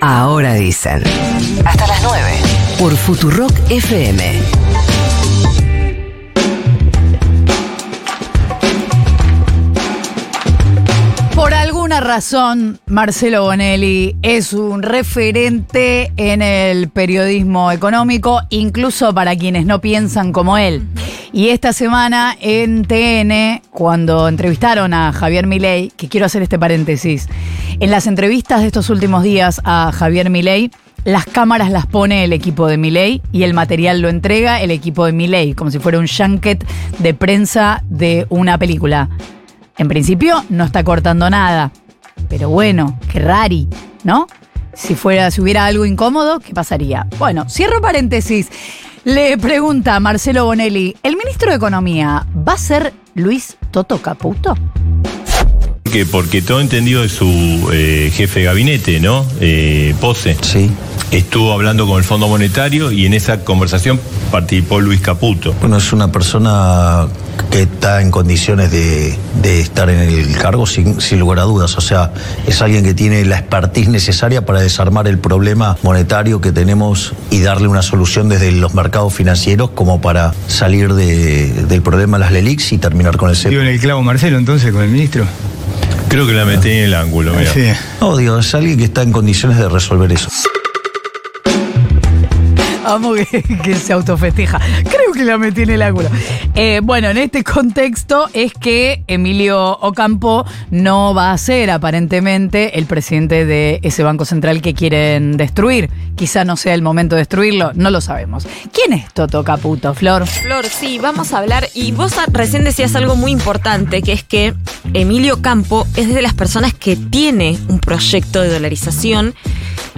Ahora dicen. Hasta las 9. Por Futurock FM. Razón, Marcelo Bonelli es un referente en el periodismo económico, incluso para quienes no piensan como él. Y esta semana en TN, cuando entrevistaron a Javier Milei, que quiero hacer este paréntesis, en las entrevistas de estos últimos días a Javier Milei, las cámaras las pone el equipo de Milei y el material lo entrega el equipo de Milei, como si fuera un junket de prensa de una película. En principio no está cortando nada. Pero bueno, qué rari, ¿no? Si fuera, si hubiera algo incómodo, ¿qué pasaría? Bueno, cierro paréntesis. Le pregunta Marcelo Bonelli, ¿el ministro de Economía va a ser Luis Toto Caputo? Que porque todo entendido de su eh, jefe de gabinete, ¿no? Eh, Pose. Sí. Estuvo hablando con el Fondo Monetario y en esa conversación participó Luis Caputo. Bueno, es una persona que está en condiciones de, de estar en el cargo sin, sin, lugar a dudas. O sea, es alguien que tiene la expertise necesaria para desarmar el problema monetario que tenemos y darle una solución desde los mercados financieros como para salir de, del problema de las LELIX y terminar con el CEP. En el clavo Marcelo entonces con el ministro. Creo que la metí en el ángulo, mira. Sí. No, digo, es alguien que está en condiciones de resolver eso. Amo que, que, se autofesteja. Creo que la metí en el ángulo. Eh, bueno, en este contexto es que Emilio Ocampo no va a ser aparentemente el presidente de ese Banco Central que quieren destruir. Quizá no sea el momento de destruirlo, no lo sabemos. ¿Quién es Toto Caputo, Flor? Flor, sí, vamos a hablar. Y vos recién decías algo muy importante, que es que Emilio Campo es de las personas que tiene un proyecto de dolarización.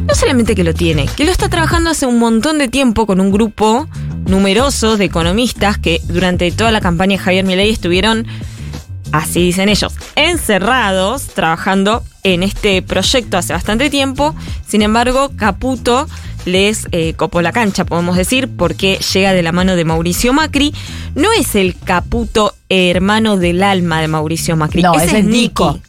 No solamente que lo tiene, que lo está trabajando hace un montón de tiempo con un grupo numeroso de economistas que durante toda la campaña de Javier Milei estuvieron, así dicen ellos, encerrados trabajando en este proyecto hace bastante tiempo. Sin embargo, Caputo les eh, copó la cancha, podemos decir, porque llega de la mano de Mauricio Macri. No es el Caputo hermano del alma de Mauricio Macri, no, ese, ese es Nico. Nicky.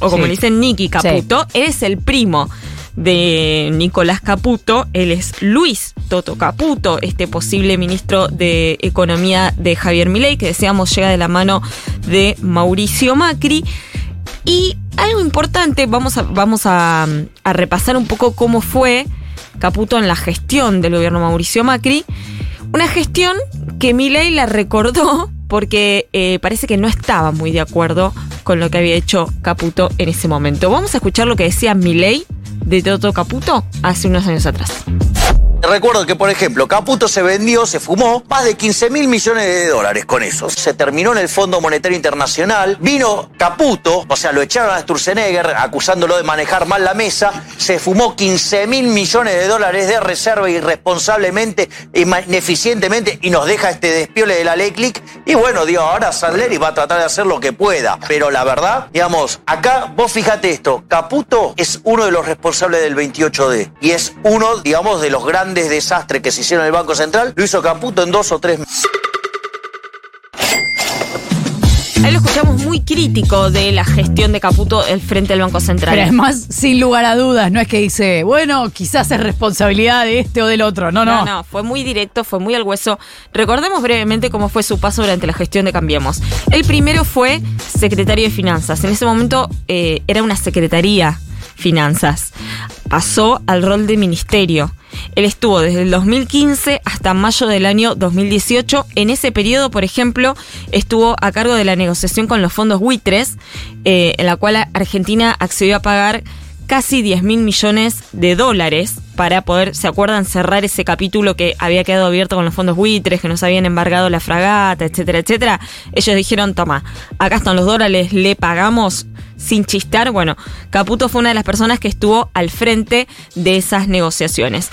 O como Sí. le dicen Nicky Caputo, Sí. es el primo de Nicolás Caputo, él es Luis Toto Caputo, este posible ministro de Economía de Javier Milei, que decíamos llega de la mano de Mauricio Macri. Y algo importante, vamos a, repasar un poco cómo fue Caputo en la gestión del gobierno Mauricio Macri. Una gestión que Milei la recordó porque eh, parece que no estaba muy de acuerdo con lo que había hecho Caputo en ese momento. Vamos a escuchar lo que decía Milei de Toto Caputo hace unos años atrás. Recuerdo que, por ejemplo, Caputo se vendió, se fumó más de 15 mil millones de dólares con eso. Se terminó en el Fondo Monetario Internacional. Vino Caputo, o sea, lo echaron a Sturzenegger acusándolo de manejar mal la mesa. Se fumó 15 mil millones de dólares de reserva irresponsablemente, ineficientemente y nos deja este despiole de la ley click. Y bueno, digo, ahora Sandleri va a tratar de hacer lo que pueda. Pero la verdad, digamos, acá vos fíjate esto: Caputo es uno de los responsables del 28D y es uno, digamos, de los grandes desastres que se hicieron en el Banco Central. Lo hizo Caputo en dos o tres meses. Ahí lo escuchamos muy crítico de la gestión de Caputo el frente del Banco Central. Pero además, sin lugar a dudas, no es que dice, bueno, quizás es responsabilidad de este o del otro. No, no. No, no, fue muy directo, fue muy al hueso. Recordemos brevemente cómo fue su paso durante la gestión de Cambiemos. El primero fue secretario de Finanzas. En ese momento eh, era una secretaría Finanzas. Pasó al rol de ministerio. Él estuvo desde el 2015 hasta mayo del año 2018. En ese periodo, por ejemplo, estuvo a cargo de la negociación con los fondos buitres, eh, en la cual Argentina accedió a pagar casi 10 mil millones de dólares para poder, ¿se acuerdan? Cerrar ese capítulo que había quedado abierto con los fondos buitres, que nos habían embargado la fragata, etcétera, etcétera. Ellos dijeron, toma, acá están los dólares, le pagamos sin chistar. Bueno, Caputo fue una de las personas que estuvo al frente de esas negociaciones.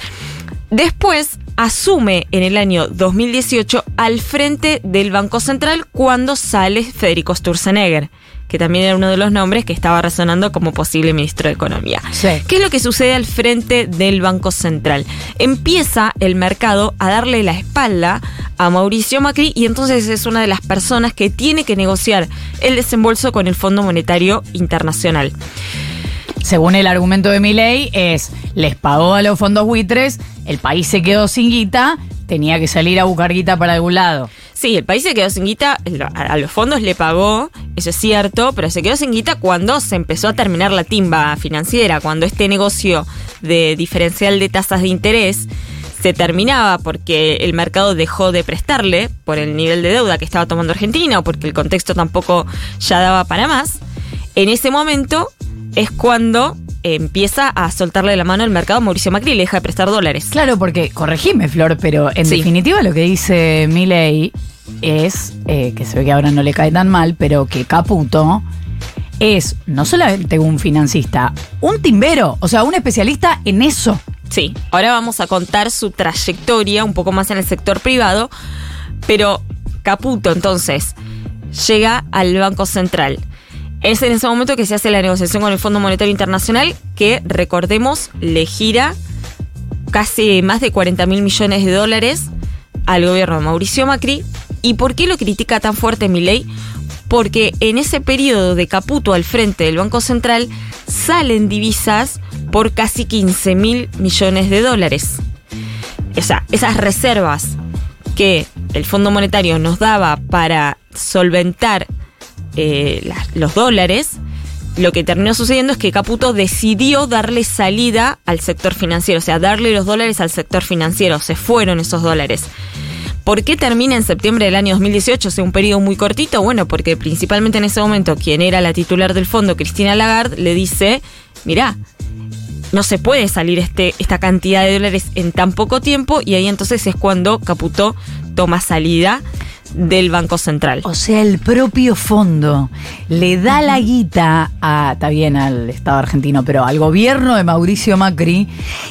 Después asume en el año 2018 al frente del Banco Central cuando sale Federico Sturzenegger, que también era uno de los nombres que estaba resonando como posible ministro de Economía. Sí. ¿Qué es lo que sucede al frente del Banco Central? Empieza el mercado a darle la espalda a Mauricio Macri y entonces es una de las personas que tiene que negociar el desembolso con el Fondo Monetario Internacional. según el argumento de Milei, es les pagó a los fondos buitres, el país se quedó sin guita, tenía que salir a buscar guita para algún lado. Sí, el país se quedó sin guita, a los fondos le pagó, eso es cierto, pero se quedó sin guita cuando se empezó a terminar la timba financiera, cuando este negocio de diferencial de tasas de interés se terminaba porque el mercado dejó de prestarle por el nivel de deuda que estaba tomando Argentina o porque el contexto tampoco ya daba para más. En ese momento es cuando empieza a soltarle la mano al mercado Mauricio Macri y le deja de prestar dólares. Claro, porque, corregime, Flor, pero en Sí. definitiva lo que dice Milei es, eh, que se ve que ahora no le cae tan mal, pero que Caputo es no solamente un financista, un timbero, o sea, un especialista en eso. Sí, ahora vamos a contar su trayectoria un poco más en el sector privado, pero Caputo entonces llega al Banco Central. Es en ese momento que se hace la negociación con el Fondo Monetario Internacional que, recordemos, le gira casi más de 40 mil millones de dólares al gobierno de Mauricio Macri. ¿Y por qué lo critica tan fuerte Milei? Porque en ese periodo de Caputo al frente del Banco Central salen divisas por casi 15 mil millones de dólares. O sea, esas reservas que el Fondo Monetario nos daba para solventar eh, los dólares, lo que terminó sucediendo es que Caputo decidió darle salida al sector financiero, o sea, darle los dólares al sector financiero. Se fueron esos dólares. ¿Por qué termina en septiembre del año 2018? O sea, un periodo muy cortito. Bueno, porque principalmente en ese momento quien era la titular del fondo, Cristina Lagarde, le dice, mirá, no se puede salir este, esta cantidad de dólares en tan poco tiempo y ahí entonces es cuando Caputo toma salida del Banco Central. O sea, el propio fondo le da la guita a, está bien, al Estado argentino, pero al gobierno de Mauricio Macri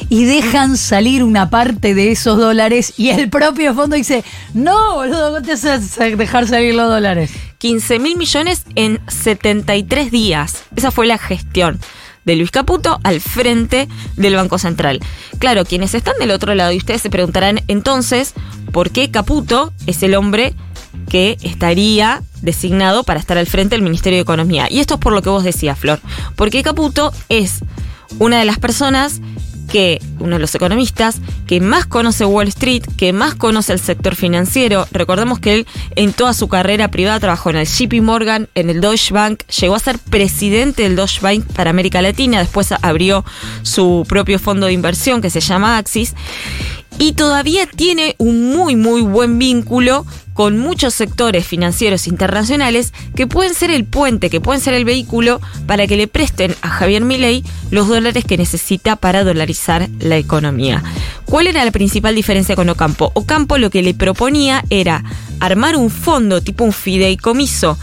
y dejan salir una parte de esos dólares y el propio fondo dice, no, boludo, ¿cómo te haces dejar salir los dólares? 15 mil millones en 73 días. Esa fue la gestión de Luis Caputo al frente del Banco Central. Claro, quienes están del otro lado y ustedes se preguntarán entonces por qué Caputo es el hombre que estaría designado para estar al frente del Ministerio de Economía. Y esto es por lo que vos decías, Flor. Porque Caputo es una de las personas que, uno de los economistas, que más conoce Wall Street, que más conoce el sector financiero. Recordemos que él en toda su carrera privada trabajó en el JP Morgan, en el Deutsche Bank, llegó a ser presidente del Deutsche Bank para América Latina, después abrió su propio fondo de inversión que se llama Axis y todavía tiene un muy muy buen vínculo con muchos sectores financieros internacionales que pueden ser el puente, que pueden ser el vehículo para que le presten a Javier Milei los dólares que necesita para dolarizar la economía. ¿Cuál era la principal diferencia con Ocampo? Ocampo lo que le proponía era armar un fondo tipo un fideicomiso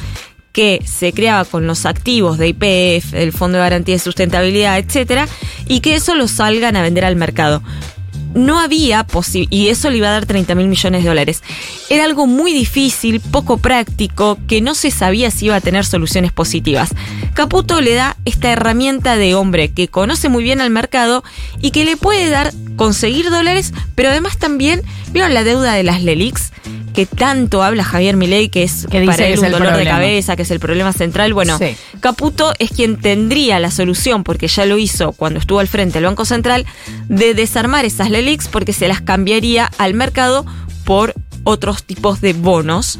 que se creaba con los activos de IPF, el Fondo de Garantía de Sustentabilidad, etcétera, y que eso lo salgan a vender al mercado no había y eso le iba a dar 30 mil millones de dólares. Era algo muy difícil, poco práctico, que no se sabía si iba a tener soluciones positivas. Caputo le da esta herramienta de hombre que conoce muy bien al mercado y que le puede dar conseguir dólares, pero además también, ¿vieron la deuda de las LELIX? Que tanto habla Javier Milei, que es Que dice para él es un dolor de cabeza, que es el problema central. Bueno, Sí. Caputo es quien tendría la solución, porque ya lo hizo cuando estuvo al frente del Banco Central, de desarmar esas LELIX porque se las cambiaría al mercado por otros tipos de bonos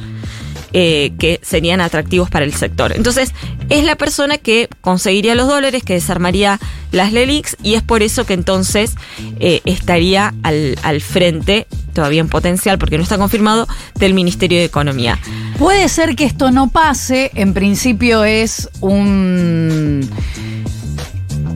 eh, que serían atractivos para el sector. Entonces, es la persona que conseguiría los dólares, que desarmaría las LELIX y es por eso que entonces eh, estaría al, al frente, todavía en potencial porque no está confirmado, del Ministerio de Economía. Puede ser que esto no pase, en principio es un...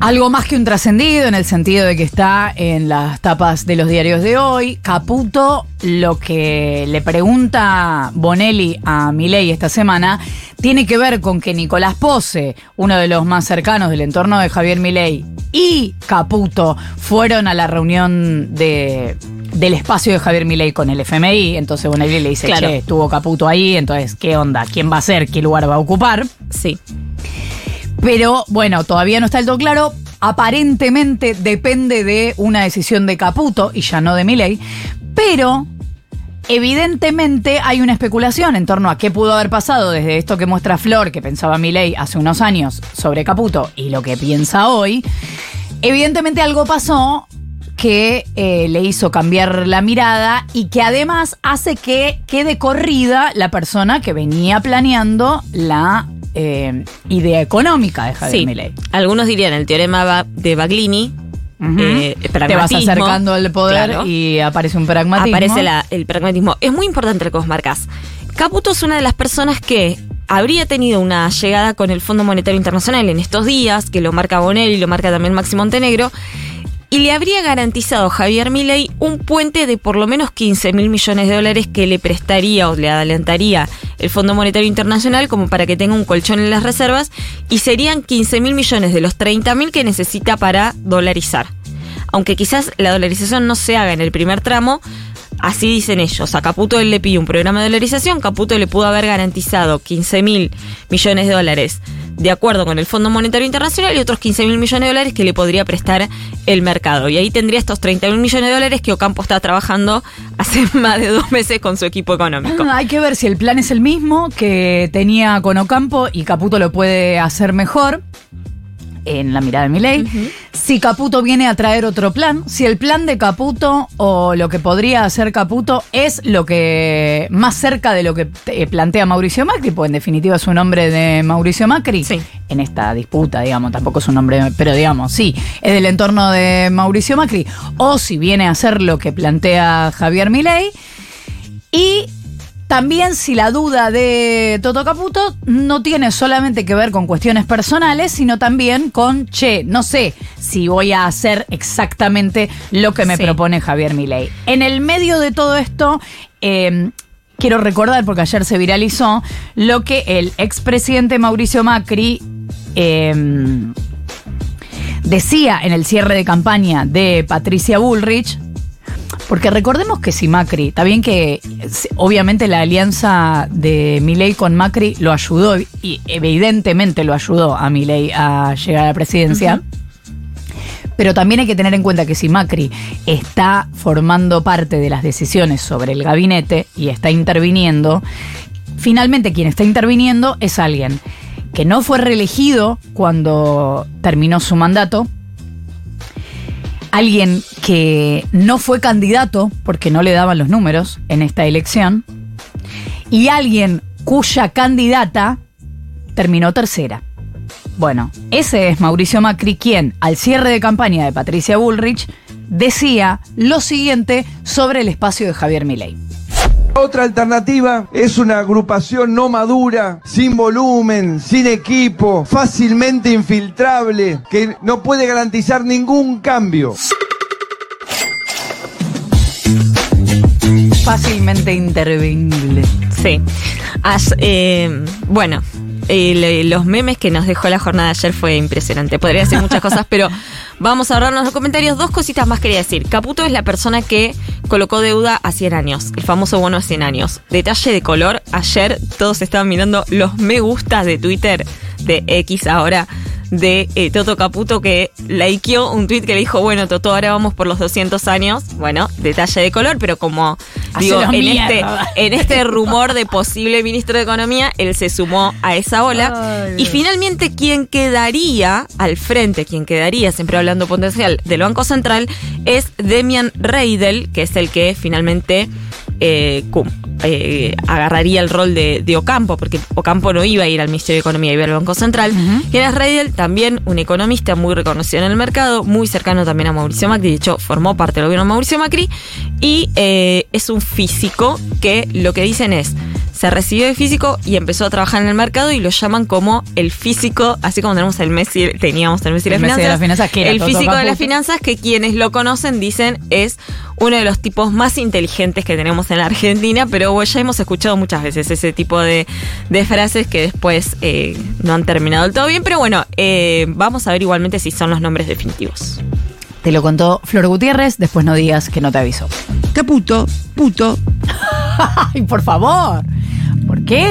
Algo más que un trascendido en el sentido de que está en las tapas de los diarios de hoy. Caputo, lo que le pregunta Bonelli a Milei esta semana, tiene que ver con que Nicolás Pose, uno de los más cercanos del entorno de Javier Milei, y Caputo fueron a la reunión de, del espacio de Javier Milei con el FMI. Entonces Bonelli le dice, Claro. che, estuvo Caputo ahí, entonces, ¿qué onda? ¿Quién va a ser? ¿Qué lugar va a ocupar? Sí. Pero bueno, todavía no está del todo claro. Aparentemente depende de una decisión de Caputo y ya no de Milei. Pero evidentemente hay una especulación en torno a qué pudo haber pasado desde esto que muestra Flor, que pensaba Milei hace unos años sobre Caputo, y lo que piensa hoy. Evidentemente algo pasó que eh, le hizo cambiar la mirada y que además hace que quede corrida la persona que venía planeando la eh, idea económica de Javier Sí, Milei. algunos dirían el teorema de Baglini. Ujú. eh, Te vas acercando al poder Claro. y aparece un pragmatismo. Aparece la- el pragmatismo. Es muy importante lo que vos marcas. Caputo es una de las personas que habría tenido una llegada con el Fondo Monetario Internacional en estos días, que lo marca Bonelli y lo marca también Maxi Montenegro, y le habría garantizado a Javier Milei un puente de por lo menos 15 mil millones de dólares que le prestaría o le adelantaría el Fondo Monetario Internacional como para que tenga un colchón en las reservas y serían 15 mil millones de los 30 mil que necesita para dolarizar. Aunque quizás la dolarización no se haga en el primer tramo, así dicen ellos. A Caputo él le pidió un programa de dolarización, Caputo le pudo haber garantizado 15 mil millones de dólares de acuerdo con el Fondo Monetario Internacional y otros 15 mil millones de dólares que le podría prestar el mercado. Y ahí tendría estos 30 mil millones de dólares que Ocampo está trabajando hace más de dos meses con su equipo económico. Ah, Hay que ver si el plan es el mismo que tenía con Ocampo y Caputo lo puede hacer mejor en la mirada de Milei. Si Caputo viene a traer otro plan, si el plan de Caputo o lo que podría hacer Caputo es lo que más cerca de lo que eh, plantea Mauricio Macri, pues en definitiva es un nombre de Mauricio Macri Sí. en esta disputa, digamos, tampoco es un nombre, pero digamos, sí, es del entorno de Mauricio Macri, o si viene a hacer lo que plantea Javier Milei. Y también si la duda de Toto Caputo no tiene solamente que ver con cuestiones personales, sino también con, che, no sé si voy a hacer exactamente lo que me Sí. propone Javier Milei. En el medio de todo esto, eh, quiero recordar, porque ayer se viralizó, lo que el expresidente Mauricio Macri... eh, decía en el cierre de campaña de Patricia Bullrich, porque recordemos que si Macri, está bien que obviamente la alianza de Milei con Macri lo ayudó y evidentemente lo ayudó a Milei a llegar a la presidencia. Pero también hay que tener en cuenta que si Macri está formando parte de las decisiones sobre el gabinete y está interviniendo, finalmente quien está interviniendo es alguien que no fue reelegido cuando terminó su mandato, alguien que no fue candidato porque no le daban los números en esta elección, y alguien cuya candidata terminó tercera. Bueno, ese es Mauricio Macri quien, al cierre de campaña de Patricia Bullrich, decía lo siguiente sobre el espacio de Javier Milei. Otra alternativa es una agrupación no madura, sin volumen, sin equipo, fácilmente infiltrable, que no puede garantizar ningún cambio. Fácilmente intervenible. Sí. As- eh, bueno, el- los memes que nos dejó la jornada de ayer fue impresionante. Podría decir muchas cosas, pero vamos a ahorrarnos los comentarios. Dos cositas más quería decir. Caputo es la persona que colocó deuda a 100 años, el famoso bono a 100 años. Detalle de color, ayer todos estaban mirando los me gustas de Twitter, de X ahora, de eh, Toto Caputo que likeó un tweet que le dijo, bueno, Toto, ahora vamos por los 200 años. Bueno, detalle de color, pero como digo, en este, en este rumor de posible ministro de Economía, él se sumó a esa ola. Ay, y finalmente, quien quedaría al frente, quien quedaría, siempre hablando potencial, del Banco Central, es Demian Reidel, que es el que finalmente eh, cum- eh, agarraría el rol de, de Ocampo, porque Ocampo no iba a ir al Ministerio de Economía, iba al Banco Central. Quien es Reidel, también un economista muy reconocido en el mercado, muy cercano también a Mauricio Macri, de hecho formó parte del gobierno de Mauricio Macri, y eh, es un físico que lo que dicen es, se recibió de físico y empezó a trabajar en el mercado y lo llaman como el físico, así como tenemos el Messi, teníamos el Messi de El las Messi de finanzas, las finanzas, el físico de las finanzas que quienes lo conocen dicen es uno de los tipos más inteligentes que tenemos en la Argentina, pero ya hemos escuchado muchas veces ese tipo de, de frases que después eh, no han terminado del todo bien, pero bueno, eh, vamos a ver igualmente si son los nombres definitivos. Te lo contó Flor Gutiérrez, después no digas que no te avisó. Caputo, puto, Ay, por favor. ¿Por qué?